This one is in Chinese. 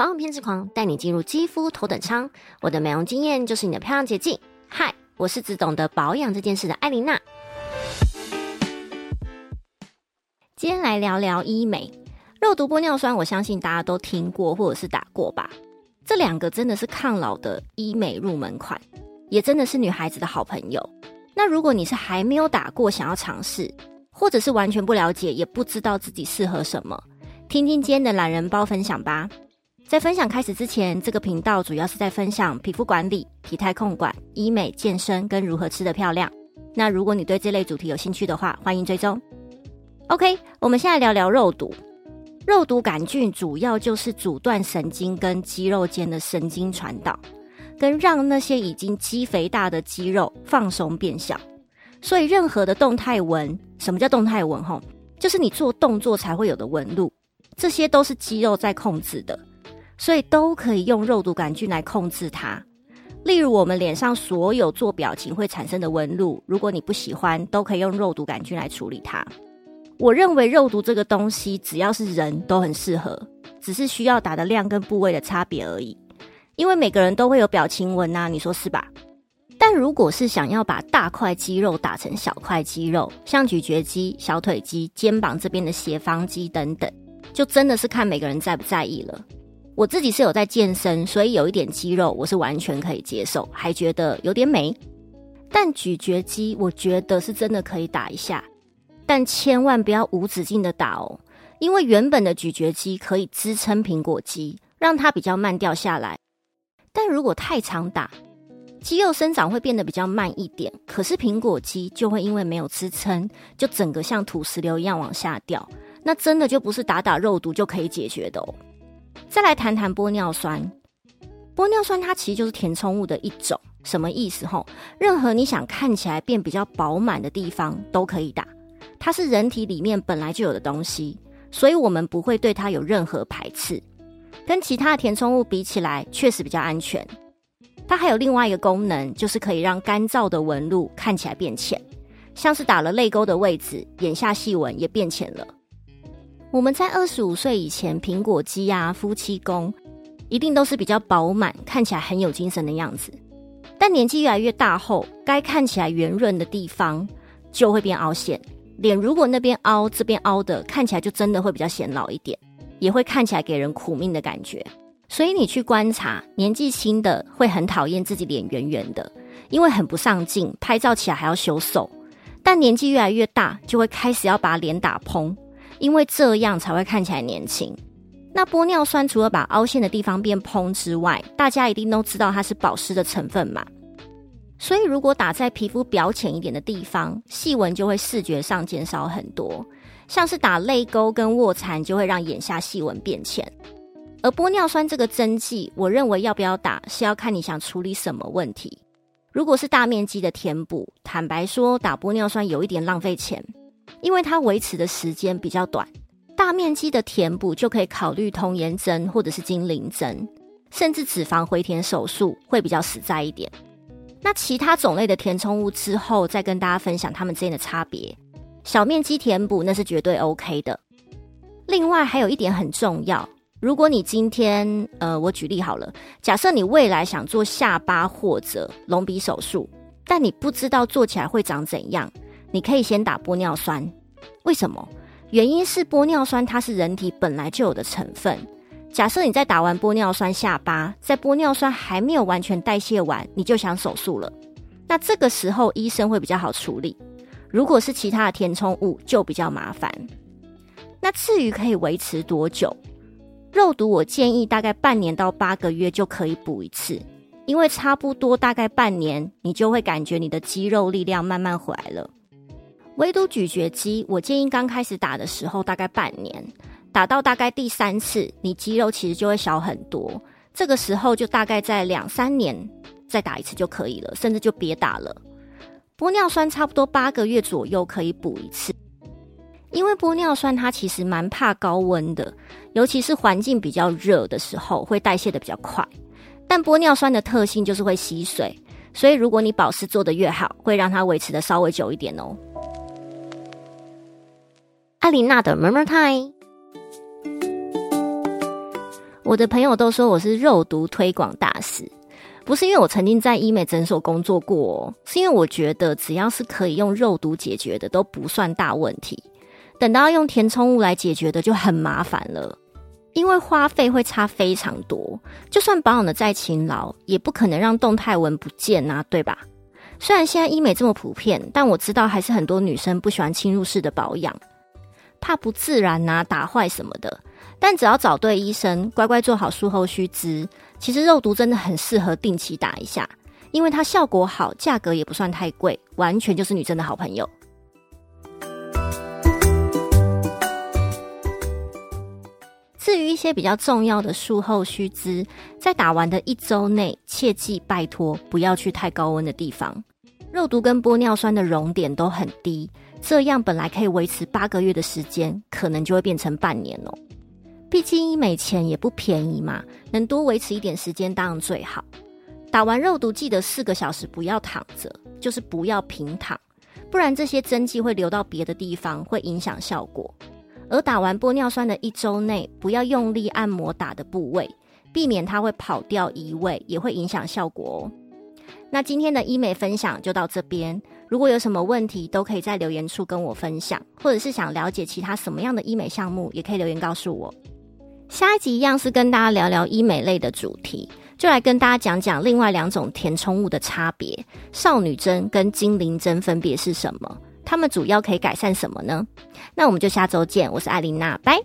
保养偏执狂，带你进入肌肤头等舱。我的美容经验就是你的漂亮捷径。嗨，我是只懂得保养这件事的艾琳娜。今天来聊聊医美，肉毒玻尿酸，我相信大家都听过或者是打过吧。这两个真的是抗老的医美入门款，也真的是女孩子的好朋友。那如果你是还没有打过，想要尝试，或者是完全不了解，也不知道自己适合什么，听听今天的懒人包分享吧。在分享开始之前，这个频道主要是在分享皮肤管理、体态控管、医美、健身跟如何吃得漂亮。那如果你对这类主题有兴趣的话，欢迎追踪。OK，我们现在聊聊肉毒。肉毒杆菌主要就是阻断神经跟肌肉间的神经传导，跟让那些已经肌肥大的肌肉放松变小。所以任何的动态纹，什么叫动态纹？吼，就是你做动作才会有的纹路，这些都是肌肉在控制的。所以都可以用肉毒杆菌来控制它。例如，我们脸上所有做表情会产生的纹路，如果你不喜欢，都可以用肉毒杆菌来处理它。我认为肉毒这个东西，只要是人都很适合，只是需要打的量跟部位的差别而已。因为每个人都会有表情纹啊，你说是吧？但如果是想要把大块肌肉打成小块肌肉，像咀嚼肌、小腿肌、肩膀这边的斜方肌等等，就真的是看每个人在不在意了。我自己是有在健身，所以有一点肌肉我是完全可以接受，还觉得有点美。但咀嚼肌我觉得是真的可以打一下，但千万不要无止境的打哦，因为原本的咀嚼肌可以支撑苹果肌，让它比较慢掉下来。但如果太常打，肌肉生长会变得比较慢一点，可是苹果肌就会因为没有支撑，就整个像土石流一样往下掉。那真的就不是打打肉毒就可以解决的哦。再来谈谈玻尿酸，玻尿酸它其实就是填充物的一种，什么意思？吼，任何你想看起来变比较饱满的地方都可以打，它是人体里面本来就有的东西，所以我们不会对它有任何排斥。跟其他的填充物比起来，确实比较安全。它还有另外一个功能，就是可以让干燥的纹路看起来变浅，像是打了泪沟的位置，眼下细纹也变浅了。我们在二十五岁以前，苹果肌啊、夫妻宫，一定都是比较饱满，看起来很有精神的样子。但年纪越来越大后，该看起来圆润的地方就会变凹陷。脸如果那边凹，这边凹的，看起来就真的会比较显老一点，也会看起来给人苦命的感觉。所以你去观察，年纪轻的会很讨厌自己脸圆圆的，因为很不上镜，拍照起来还要修瘦。但年纪越来越大，就会开始要把脸打蓬。因为这样才会看起来年轻。那玻尿酸除了把凹陷的地方变蓬之外，大家一定都知道它是保湿的成分嘛。所以如果打在皮肤表浅一点的地方，细纹就会视觉上减少很多。像是打泪沟跟卧蚕，就会让眼下细纹变浅。而玻尿酸这个针剂，我认为要不要打是要看你想处理什么问题。如果是大面积的填补，坦白说，打玻尿酸有一点浪费钱。因为它维持的时间比较短，大面积的填补就可以考虑童颜针或者是精灵针，甚至脂肪回填手术会比较实在一点。那其他种类的填充物之后再跟大家分享它们之间的差别。小面积填补那是绝对 OK 的。另外还有一点很重要，如果你今天呃，我举例好了，假设你未来想做下巴或者隆鼻手术，但你不知道做起来会长怎样。你可以先打玻尿酸，为什么？原因是玻尿酸它是人体本来就有的成分。假设你在打完玻尿酸下巴，在玻尿酸还没有完全代谢完，你就想手术了，那这个时候医生会比较好处理。如果是其他的填充物，就比较麻烦。那至于可以维持多久，肉毒我建议大概半年到八个月就可以补一次，因为差不多大概半年，你就会感觉你的肌肉力量慢慢回来了。唯独咀嚼肌，我建议刚开始打的时候大概半年，打到大概第三次，你肌肉其实就会小很多。这个时候就大概在两三年再打一次就可以了，甚至就别打了。玻尿酸差不多八个月左右可以补一次，因为玻尿酸它其实蛮怕高温的，尤其是环境比较热的时候会代谢的比较快。但玻尿酸的特性就是会吸水，所以如果你保湿做得越好，会让它维持的稍微久一点哦。阿琳娜的 Murmur Time，我的朋友都说我是肉毒推广大使，不是因为我曾经在医美诊所工作过，是因为我觉得只要是可以用肉毒解决的都不算大问题，等到用填充物来解决的就很麻烦了，因为花费会差非常多，就算保养的再勤劳，也不可能让动态纹不见啊，对吧？虽然现在医美这么普遍，但我知道还是很多女生不喜欢侵入式的保养，怕不自然啊、打坏什么的。但只要找对医生，乖乖做好术后须知，其实肉毒真的很适合定期打一下，因为它效果好，价格也不算太贵，完全就是女生的好朋友。至于一些比较重要的术后须知，在打完的一周内，切记拜托不要去太高温的地方。肉毒跟玻尿酸的熔点都很低，这样本来可以维持八个月的时间，可能就会变成半年哦。毕竟医美钱也不便宜嘛，能多维持一点时间当然最好。打完肉毒记得四个小时不要躺着，就是不要平躺，不然这些针剂会流到别的地方，会影响效果。而打完玻尿酸的一周内，不要用力按摩打的部位，避免它会跑掉移位，也会影响效果哦。那今天的医美分享就到这边，如果有什么问题，都可以在留言处跟我分享，或者是想了解其他什么样的医美项目，也可以留言告诉我。下一集一样是跟大家聊聊医美类的主题，就来跟大家讲讲另外两种填充物的差别——少女针跟精灵针分别是什么？它们主要可以改善什么呢？那我们就下周见，我是艾琳娜，拜。